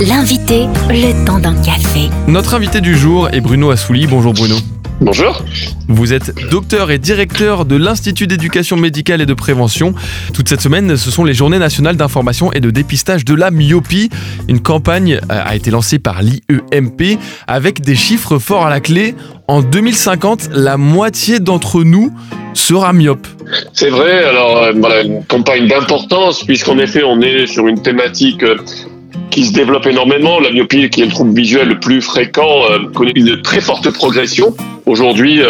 L'invité, le temps d'un café. Notre invité du jour est Bruno Assouli. Bonjour Bruno. Bonjour. Vous êtes docteur et directeur de l'Institut d'éducation médicale et de prévention. Toute cette semaine, ce sont les journées nationales d'information et de dépistage de la myopie. Une campagne euh, a été lancée par l'IEMP avec des chiffres forts à la clé. En 2050, la moitié d'entre nous sera myope. C'est vrai, alors euh, voilà, une campagne d'importance puisqu'en effet on est sur une thématique euh, qui se développe énormément. La myopie, qui est le trouble visuel le plus fréquent, euh, connaît une très forte progression. Aujourd'hui,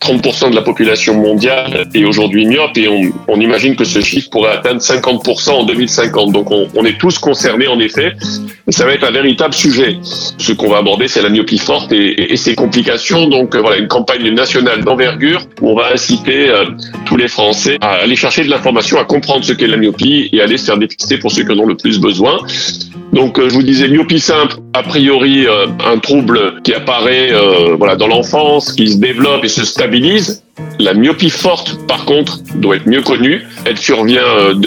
30% de la population mondiale est aujourd'hui myope et on, imagine que ce chiffre pourrait atteindre 50% en 2050. Donc on, est tous concernés en effet et ça va être un véritable sujet. Ce qu'on va aborder, c'est la myopie forte et, ses complications. Donc euh, voilà, une campagne nationale d'envergure où on va inciter euh, tous les Français à aller chercher de l'information, à comprendre ce qu'est la myopie et à aller se faire dépister pour ceux qui en ont le plus besoin. Donc, euh, je vous disais, myopie simple, a priori, euh, un trouble qui apparaît euh, voilà, dans l'enfance, qui se développe et se stabilise. La myopie forte, par contre, doit être mieux connue. Elle survient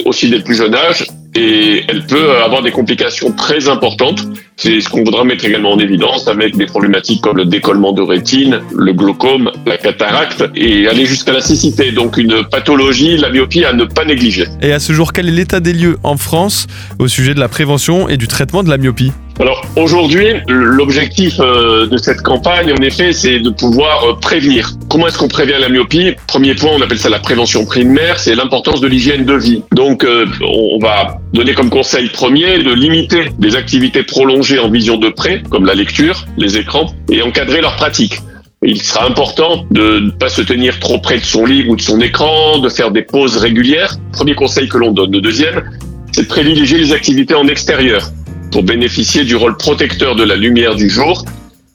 aussi dès le plus jeune âge et elle peut avoir des complications très importantes. C'est ce qu'on voudra mettre également en évidence avec des problématiques comme le décollement de rétine, le glaucome, la cataracte et aller jusqu'à la cécité. Donc une pathologie, la myopie à ne pas négliger. Et à ce jour, quel est l'état des lieux en France au sujet de la prévention et du traitement de la myopie? Alors aujourd'hui, l'objectif euh, de cette campagne, en effet, c'est de pouvoir euh, prévenir. Comment est-ce qu'on prévient la myopie? Premier point, on appelle ça la prévention primaire, c'est l'importance de l'hygiène de vie. Donc euh, on va donner comme conseil premier de limiter des activités prolongées en vision de près, comme la lecture, les écrans, et encadrer leur pratique. Il sera important de ne pas se tenir trop près de son livre ou de son écran, de faire des pauses régulières. Premier conseil que l'on donne. Le deuxième, c'est de privilégier les activités en extérieur pour bénéficier du rôle protecteur de la lumière du jour.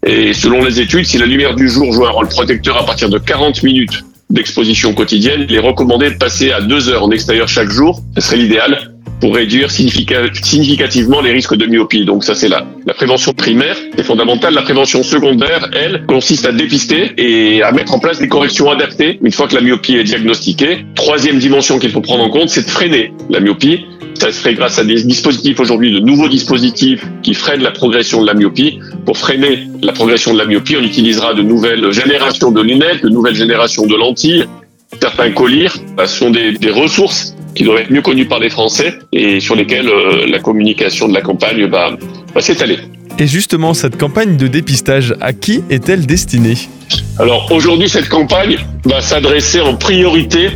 Et selon les études, si la lumière du jour joue un rôle protecteur à partir de 40 minutes d'exposition quotidienne, il est recommandé de passer à deux heures en extérieur chaque jour. Ce serait l'idéal pour réduire significativement les risques de myopie. Donc ça, c'est la, la prévention primaire. C'est fondamental. La prévention secondaire, elle, consiste à dépister et à mettre en place des corrections adaptées une fois que la myopie est diagnostiquée. Troisième dimension qu'il faut prendre en compte, c'est de freiner la myopie ça se fait grâce à des dispositifs aujourd'hui, de nouveaux dispositifs qui freinent la progression de la myopie. Pour freiner la progression de la myopie, on utilisera de nouvelles générations de lunettes, de nouvelles générations de lentilles. Certains colliers bah, sont des, des ressources qui doivent être mieux connues par les Français et sur lesquelles euh, la communication de la campagne va, va s'étaler. Et justement, cette campagne de dépistage, à qui est-elle destinée? Alors aujourd'hui, cette campagne va s'adresser en priorité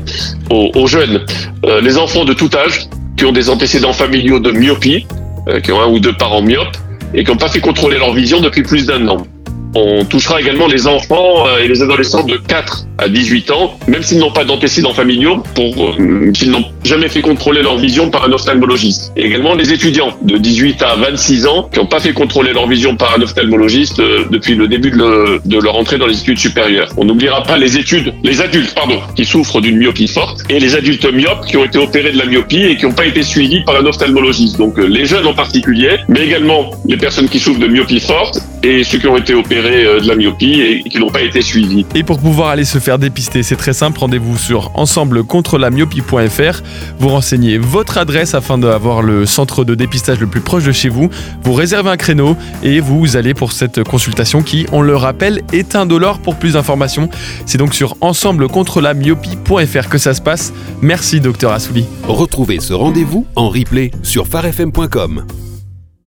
aux, aux jeunes, euh, les enfants de tout âge, qui ont des antécédents familiaux de myopie, euh, qui ont un ou deux parents myopes, et qui n'ont pas fait contrôler leur vision depuis plus d'un an. On touchera également les enfants euh, et les adolescents de 4 à 18 ans, même s'ils n'ont pas d'antécédents familiaux, pour euh, s'ils n'ont jamais fait contrôler leur vision par un ophtalmologiste. Et également les étudiants de 18 à 26 ans qui n'ont pas fait contrôler leur vision par un ophtalmologiste euh, depuis le début de, leur entrée dans les études supérieures. On n'oubliera pas les études, les adultes, pardon, qui souffrent d'une myopie forte et les adultes myopes qui ont été opérés de la myopie et qui n'ont pas été suivis par un ophtalmologiste. Donc les jeunes en particulier, mais également les personnes qui souffrent de myopie forte et ceux qui ont été opérés de la myopie et qui n'ont pas été suivis. Et pour pouvoir aller se faire dépister, c'est très simple, rendez-vous sur ensemblecontrelamyopie.fr. Vous renseignez votre adresse afin d'avoir le centre de dépistage le plus proche de chez vous. Vous réservez un créneau et vous allez pour cette consultation qui, on le rappelle, est indolore pour plus d'informations. C'est donc sur ensemblecontrelamyopie.fr que ça se passe. Merci docteur Assouli. Retrouvez ce rendez-vous en replay sur farfm.com.